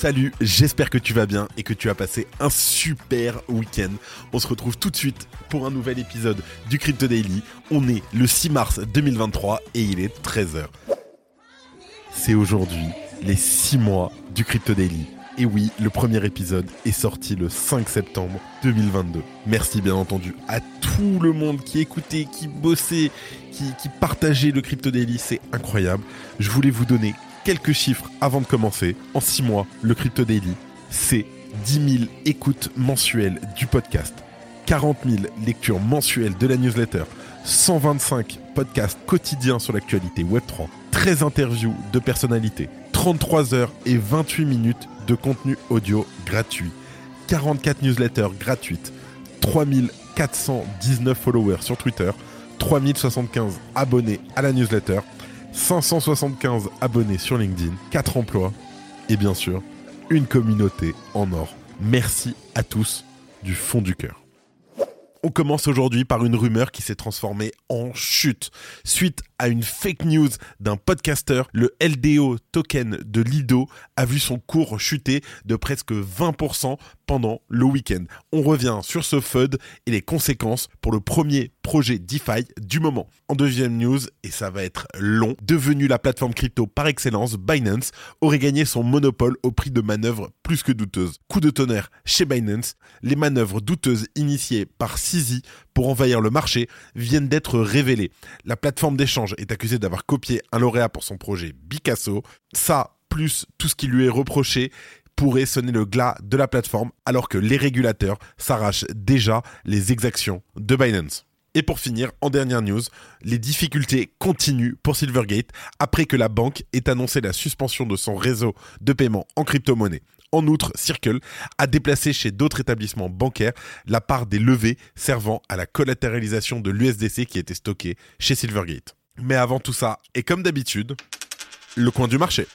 Salut, j'espère que tu vas bien et que tu as passé un super week-end. On se retrouve tout de suite pour un nouvel épisode du Crypto Daily. On est le 6 mars 2023 et il est 13h. C'est aujourd'hui les 6 mois du Crypto Daily. Et oui, le premier épisode est sorti le 5 septembre 2022. Merci bien entendu à tout le monde qui écoutait, qui bossait, qui, qui partageait le Crypto Daily. C'est incroyable. Je voulais vous donner quelques chiffres avant de commencer. En 6 mois, le Crypto Daily, c'est 10 000 écoutes mensuelles du podcast, 40 000 lectures mensuelles de la newsletter, 125 podcasts quotidiens sur l'actualité Web3, 13 interviews de personnalités, 33 heures et 28 minutes de contenu audio gratuit, 44 newsletters gratuites, 3419 followers sur Twitter, 3075 abonnés à la newsletter, 575 abonnés sur LinkedIn, 4 emplois et bien sûr une communauté en or. Merci à tous du fond du cœur. On commence aujourd'hui par une rumeur qui s'est transformée en chute. Suite à une fake news d'un podcaster, le LDO token de Lido a vu son cours chuter de presque 20% pendant le week-end. On revient sur ce FUD et les conséquences pour le premier projet DeFi du moment. En deuxième news, et ça va être long, devenu la plateforme crypto par excellence, Binance aurait gagné son monopole au prix de manœuvres plus que douteuses. Coup de tonnerre chez Binance, les manœuvres douteuses initiées par Sisi pour envahir le marché viennent d'être révélées. La plateforme d'échange est accusée d'avoir copié un lauréat pour son projet Picasso. Ça, plus tout ce qui lui est reproché, pourrait sonner le glas de la plateforme alors que les régulateurs s'arrachent déjà les exactions de Binance. Et pour finir, en dernière news, les difficultés continuent pour Silvergate après que la banque ait annoncé la suspension de son réseau de paiement en crypto-monnaie. En outre, Circle a déplacé chez d'autres établissements bancaires la part des levées servant à la collatéralisation de l'USDC qui était stocké chez Silvergate. Mais avant tout ça, et comme d'habitude, le coin du marché.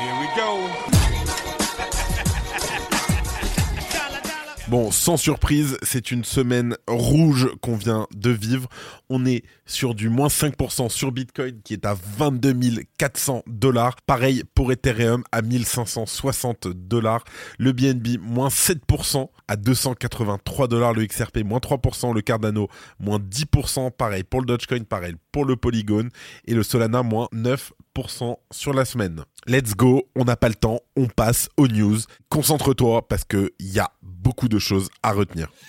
Bon, sans surprise, c'est une semaine rouge qu'on vient de vivre. On est sur du moins 5% sur Bitcoin qui est à 22 400 dollars. Pareil pour Ethereum à 1560 dollars. Le BNB moins 7% à 283 dollars. Le XRP moins 3%. Le Cardano moins 10%. Pareil pour le Dogecoin. Pareil pour le Polygon. Et le Solana moins 9% sur la semaine. Let's go, on n'a pas le temps, on passe aux news. Concentre-toi parce qu'il y a beaucoup de choses à retenir.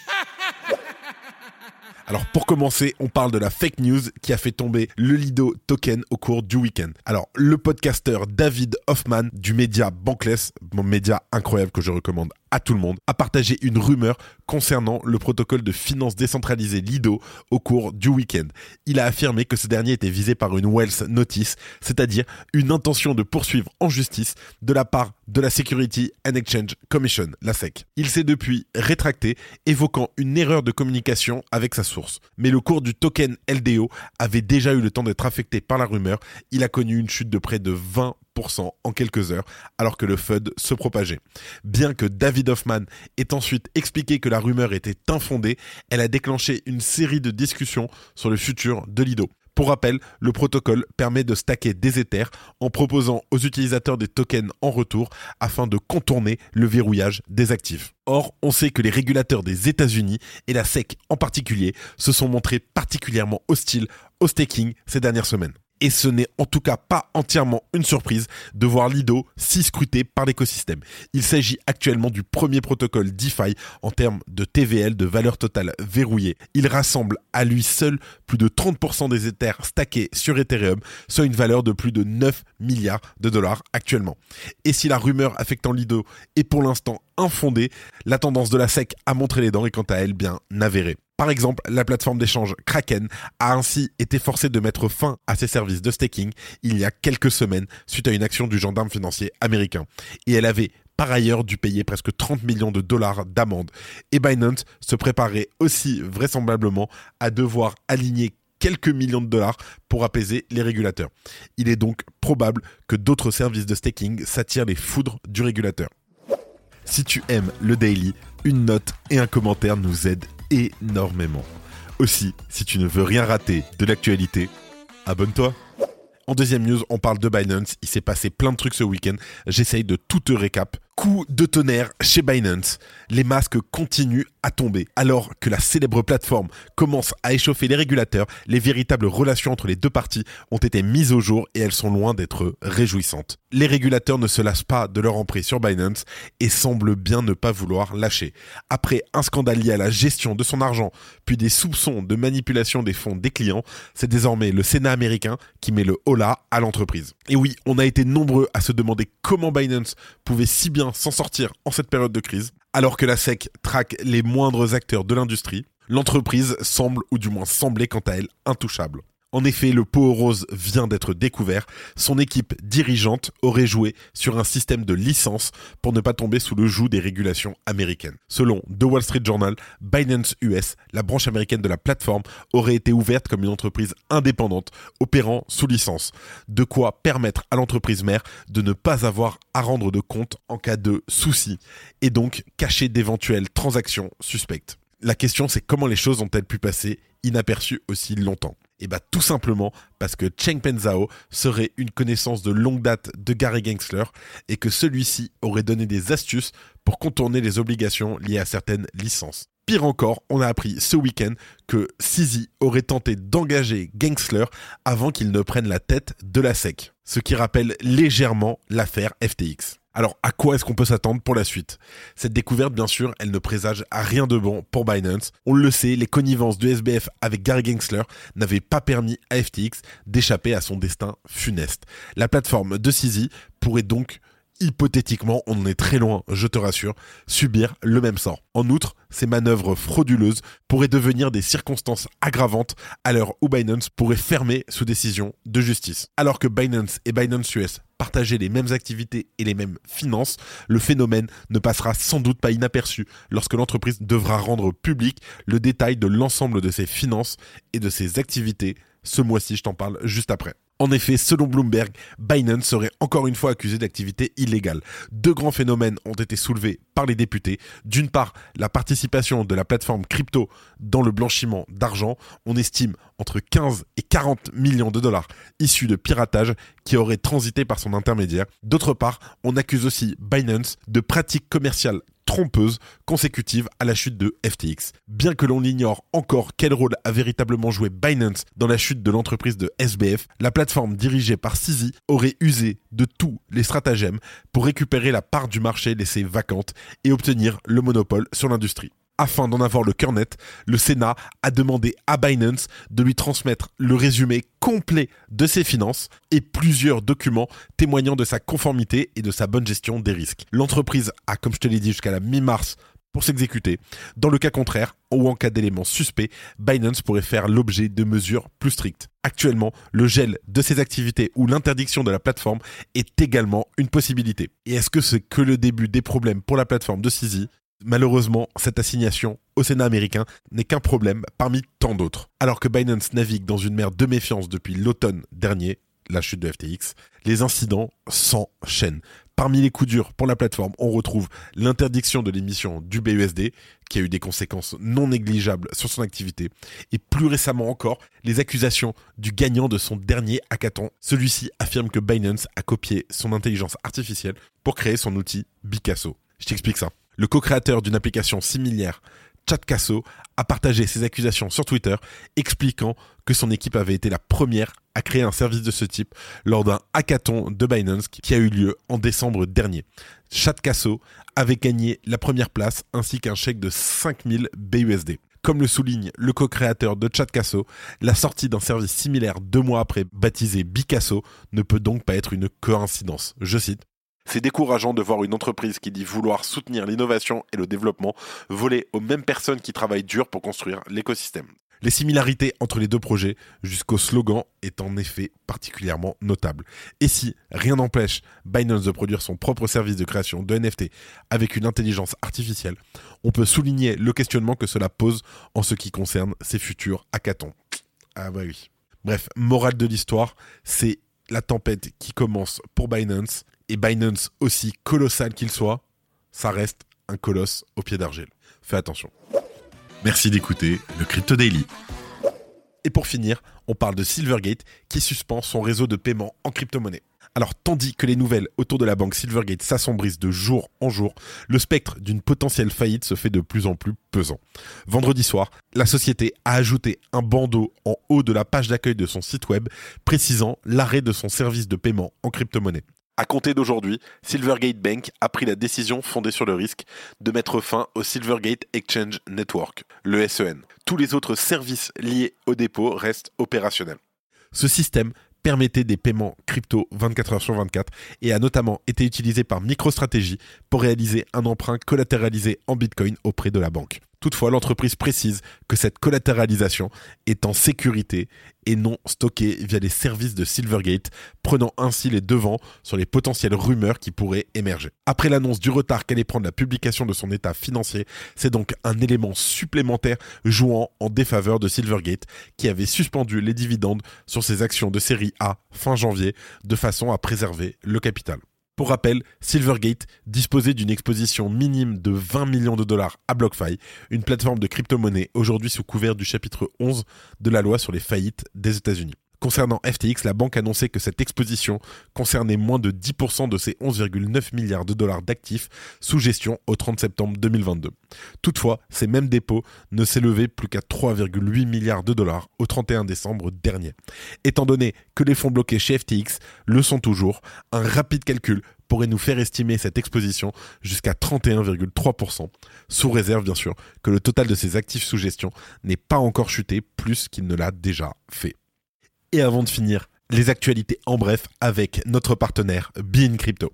Alors pour commencer, on parle de la fake news qui a fait tomber le Lido token au cours du week-end. Alors le podcasteur David Hoffman du média Bankless, mon média incroyable que je recommande à tout le monde, a partagé une rumeur concernant le protocole de finance décentralisé Lido au cours du week-end. Il a affirmé que ce dernier était visé par une Wells Notice, c'est-à-dire une intention de poursuivre en justice de la part de la Security and Exchange Commission, la SEC. Il s'est depuis rétracté, évoquant une erreur de communication avec sa source. Mais le cours du token LDO avait déjà eu le temps d'être affecté par la rumeur. Il a connu une chute de près de 20 en quelques heures, alors que le FUD se propageait. Bien que David Hoffman ait ensuite expliqué que la rumeur était infondée, elle a déclenché une série de discussions sur le futur de Lido. Pour rappel, le protocole permet de stacker des Ethers en proposant aux utilisateurs des tokens en retour afin de contourner le verrouillage des actifs. Or, on sait que les régulateurs des États-Unis et la SEC en particulier se sont montrés particulièrement hostiles au staking ces dernières semaines et ce n'est en tout cas pas entièrement une surprise de voir Lido si scruté par l'écosystème. Il s'agit actuellement du premier protocole DeFi en termes de TVL, de valeur totale verrouillée. Il rassemble à lui seul plus de 30% des Ethers stackés sur Ethereum, soit une valeur de plus de 9 milliards de dollars actuellement. Et si la rumeur affectant Lido est pour l'instant infondée, la tendance de la SEC à montrer les dents est quant à elle bien avérée. Par exemple, la plateforme d'échange Kraken a ainsi été forcée de mettre fin à ses services de staking il y a quelques semaines suite à une action du gendarme financier américain. Et elle avait par ailleurs dû payer presque 30 millions de dollars d'amende. Et Binance se préparait aussi vraisemblablement à devoir aligner quelques millions de dollars pour apaiser les régulateurs. Il est donc probable que d'autres services de staking s'attirent les foudres du régulateur. Si tu aimes le daily, une note et un commentaire nous aident énormément. Aussi, si tu ne veux rien rater de l'actualité, abonne-toi. En deuxième news, on parle de Binance. Il s'est passé plein de trucs ce week-end. J'essaye de tout te récap coup de tonnerre chez Binance. Les masques continuent à tomber. Alors que la célèbre plateforme commence à échauffer les régulateurs, les véritables relations entre les deux parties ont été mises au jour et elles sont loin d'être réjouissantes. Les régulateurs ne se lassent pas de leur emprise sur Binance et semblent bien ne pas vouloir lâcher. Après un scandale lié à la gestion de son argent, puis des soupçons de manipulation des fonds des clients, c'est désormais le Sénat américain qui met le holà à l'entreprise. Et oui, on a été nombreux à se demander comment Binance pouvait si bien s'en sortir en cette période de crise. Alors que la SEC traque les moindres acteurs de l'industrie, l'entreprise semble, ou du moins semblait quant à elle, intouchable. En effet, le pot rose vient d'être découvert. Son équipe dirigeante aurait joué sur un système de licence pour ne pas tomber sous le joug des régulations américaines. Selon The Wall Street Journal, Binance US, la branche américaine de la plateforme, aurait été ouverte comme une entreprise indépendante opérant sous licence. De quoi permettre à l'entreprise mère de ne pas avoir à rendre de compte en cas de soucis et donc cacher d'éventuelles transactions suspectes. La question c'est comment les choses ont-elles pu passer inaperçues aussi longtemps? Et eh bah tout simplement parce que Cheng Penzhao serait une connaissance de longue date de Gary Gensler et que celui-ci aurait donné des astuces pour contourner les obligations liées à certaines licences. Pire encore, on a appris ce week-end que Sisi aurait tenté d'engager Gensler avant qu'il ne prenne la tête de la SEC, ce qui rappelle légèrement l'affaire FTX. Alors, à quoi est-ce qu'on peut s'attendre pour la suite? Cette découverte, bien sûr, elle ne présage à rien de bon pour Binance. On le sait, les connivences de SBF avec Gary Gensler n'avaient pas permis à FTX d'échapper à son destin funeste. La plateforme de CZ pourrait donc hypothétiquement, on en est très loin, je te rassure, subir le même sort. En outre, ces manœuvres frauduleuses pourraient devenir des circonstances aggravantes à l'heure où Binance pourrait fermer sous décision de justice. Alors que Binance et Binance US partageaient les mêmes activités et les mêmes finances, le phénomène ne passera sans doute pas inaperçu lorsque l'entreprise devra rendre public le détail de l'ensemble de ses finances et de ses activités. Ce mois-ci, je t'en parle juste après. En effet, selon Bloomberg, Binance serait encore une fois accusé d'activité illégale. Deux grands phénomènes ont été soulevés par les députés. D'une part, la participation de la plateforme crypto dans le blanchiment d'argent. On estime entre 15 et 40 millions de dollars issus de piratage qui auraient transité par son intermédiaire. D'autre part, on accuse aussi Binance de pratiques commerciales trompeuse consécutive à la chute de FTX. Bien que l'on ignore encore quel rôle a véritablement joué Binance dans la chute de l'entreprise de SBF, la plateforme dirigée par Sisi aurait usé de tous les stratagèmes pour récupérer la part du marché laissée vacante et obtenir le monopole sur l'industrie afin d'en avoir le cœur net, le Sénat a demandé à Binance de lui transmettre le résumé complet de ses finances et plusieurs documents témoignant de sa conformité et de sa bonne gestion des risques. L'entreprise a, comme je te l'ai dit, jusqu'à la mi-mars pour s'exécuter. Dans le cas contraire, ou en cas d'éléments suspects, Binance pourrait faire l'objet de mesures plus strictes. Actuellement, le gel de ses activités ou l'interdiction de la plateforme est également une possibilité. Et est-ce que c'est que le début des problèmes pour la plateforme de Sisi? Malheureusement, cette assignation au Sénat américain n'est qu'un problème parmi tant d'autres. Alors que Binance navigue dans une mer de méfiance depuis l'automne dernier, la chute de FTX, les incidents s'enchaînent. Parmi les coups durs pour la plateforme, on retrouve l'interdiction de l'émission du BUSD, qui a eu des conséquences non négligeables sur son activité, et plus récemment encore, les accusations du gagnant de son dernier hackathon. Celui-ci affirme que Binance a copié son intelligence artificielle pour créer son outil Picasso. Je t'explique ça. Le co-créateur d'une application similaire, Chatcasso, a partagé ses accusations sur Twitter, expliquant que son équipe avait été la première à créer un service de ce type lors d'un hackathon de Binance qui a eu lieu en décembre dernier. Chatcasso avait gagné la première place ainsi qu'un chèque de 5000 BUSD. Comme le souligne le co-créateur de Chatcasso, la sortie d'un service similaire deux mois après baptisé Bicasso ne peut donc pas être une coïncidence. Je cite c'est décourageant de voir une entreprise qui dit vouloir soutenir l'innovation et le développement voler aux mêmes personnes qui travaillent dur pour construire l'écosystème. Les similarités entre les deux projets jusqu'au slogan est en effet particulièrement notable. Et si rien n'empêche Binance de produire son propre service de création de NFT avec une intelligence artificielle, on peut souligner le questionnement que cela pose en ce qui concerne ses futurs hackathons. Ah bah oui. Bref, morale de l'histoire, c'est la tempête qui commence pour Binance et Binance aussi colossal qu'il soit, ça reste un colosse au pied d'argile. Fais attention. Merci d'écouter le Crypto Daily. Et pour finir, on parle de Silvergate qui suspend son réseau de paiement en crypto-monnaie. Alors, tandis que les nouvelles autour de la banque Silvergate s'assombrissent de jour en jour, le spectre d'une potentielle faillite se fait de plus en plus pesant. Vendredi soir, la société a ajouté un bandeau en haut de la page d'accueil de son site web précisant l'arrêt de son service de paiement en crypto-monnaie. À compter d'aujourd'hui, Silvergate Bank a pris la décision fondée sur le risque de mettre fin au Silvergate Exchange Network, le SEN. Tous les autres services liés au dépôt restent opérationnels. Ce système permettait des paiements crypto 24 heures sur 24 et a notamment été utilisé par MicroStrategy pour réaliser un emprunt collatéralisé en Bitcoin auprès de la banque. Toutefois, l'entreprise précise que cette collatéralisation est en sécurité et non stockée via les services de Silvergate, prenant ainsi les devants sur les potentielles rumeurs qui pourraient émerger. Après l'annonce du retard qu'allait prendre la publication de son état financier, c'est donc un élément supplémentaire jouant en défaveur de Silvergate qui avait suspendu les dividendes sur ses actions de série A fin janvier de façon à préserver le capital. Pour rappel, Silvergate disposait d'une exposition minime de 20 millions de dollars à BlockFi, une plateforme de crypto-monnaie aujourd'hui sous couvert du chapitre 11 de la loi sur les faillites des États-Unis. Concernant FTX, la banque annonçait que cette exposition concernait moins de 10% de ses 11,9 milliards de dollars d'actifs sous gestion au 30 septembre 2022. Toutefois, ces mêmes dépôts ne s'élevaient plus qu'à 3,8 milliards de dollars au 31 décembre dernier. Étant donné que les fonds bloqués chez FTX le sont toujours, un rapide calcul pourrait nous faire estimer cette exposition jusqu'à 31,3%, sous réserve bien sûr que le total de ces actifs sous gestion n'ait pas encore chuté plus qu'il ne l'a déjà fait. Et avant de finir, les actualités en bref avec notre partenaire Bean Crypto.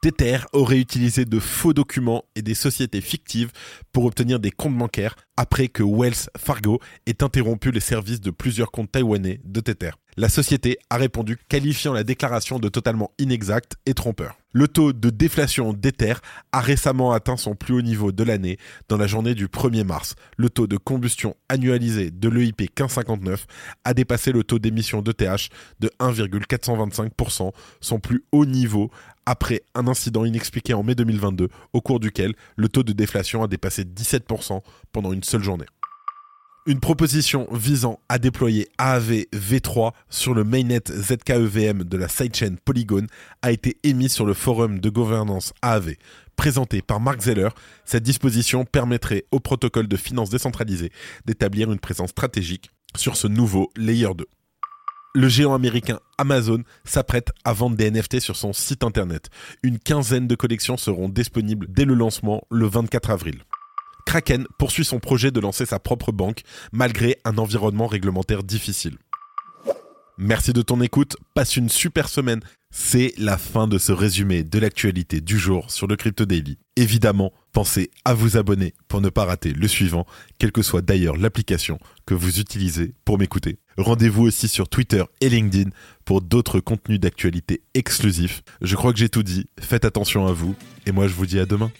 Tether aurait utilisé de faux documents et des sociétés fictives pour obtenir des comptes bancaires après que Wells Fargo ait interrompu les services de plusieurs comptes taïwanais de Tether. La société a répondu qualifiant la déclaration de totalement inexacte et trompeur. Le taux de déflation d'Ether a récemment atteint son plus haut niveau de l'année dans la journée du 1er mars. Le taux de combustion annualisé de l'EIP 1559 a dépassé le taux d'émission d'ETH de 1,425%, son plus haut niveau après un incident inexpliqué en mai 2022 au cours duquel le taux de déflation a dépassé 17% pendant une seule journée. Une proposition visant à déployer AAV V3 sur le mainnet ZKEVM de la sidechain Polygon a été émise sur le forum de gouvernance AAV. Présentée par Mark Zeller, cette disposition permettrait au protocole de finance décentralisée d'établir une présence stratégique sur ce nouveau Layer 2 le géant américain Amazon s'apprête à vendre des NFT sur son site internet. Une quinzaine de collections seront disponibles dès le lancement le 24 avril. Kraken poursuit son projet de lancer sa propre banque malgré un environnement réglementaire difficile. Merci de ton écoute, passe une super semaine. C'est la fin de ce résumé de l'actualité du jour sur le Crypto Daily. Évidemment, pensez à vous abonner pour ne pas rater le suivant, quelle que soit d'ailleurs l'application que vous utilisez pour m'écouter. Rendez-vous aussi sur Twitter et LinkedIn pour d'autres contenus d'actualité exclusifs. Je crois que j'ai tout dit, faites attention à vous, et moi je vous dis à demain.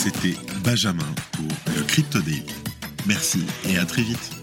C'était Benjamin pour le Crypto. Merci et à très vite.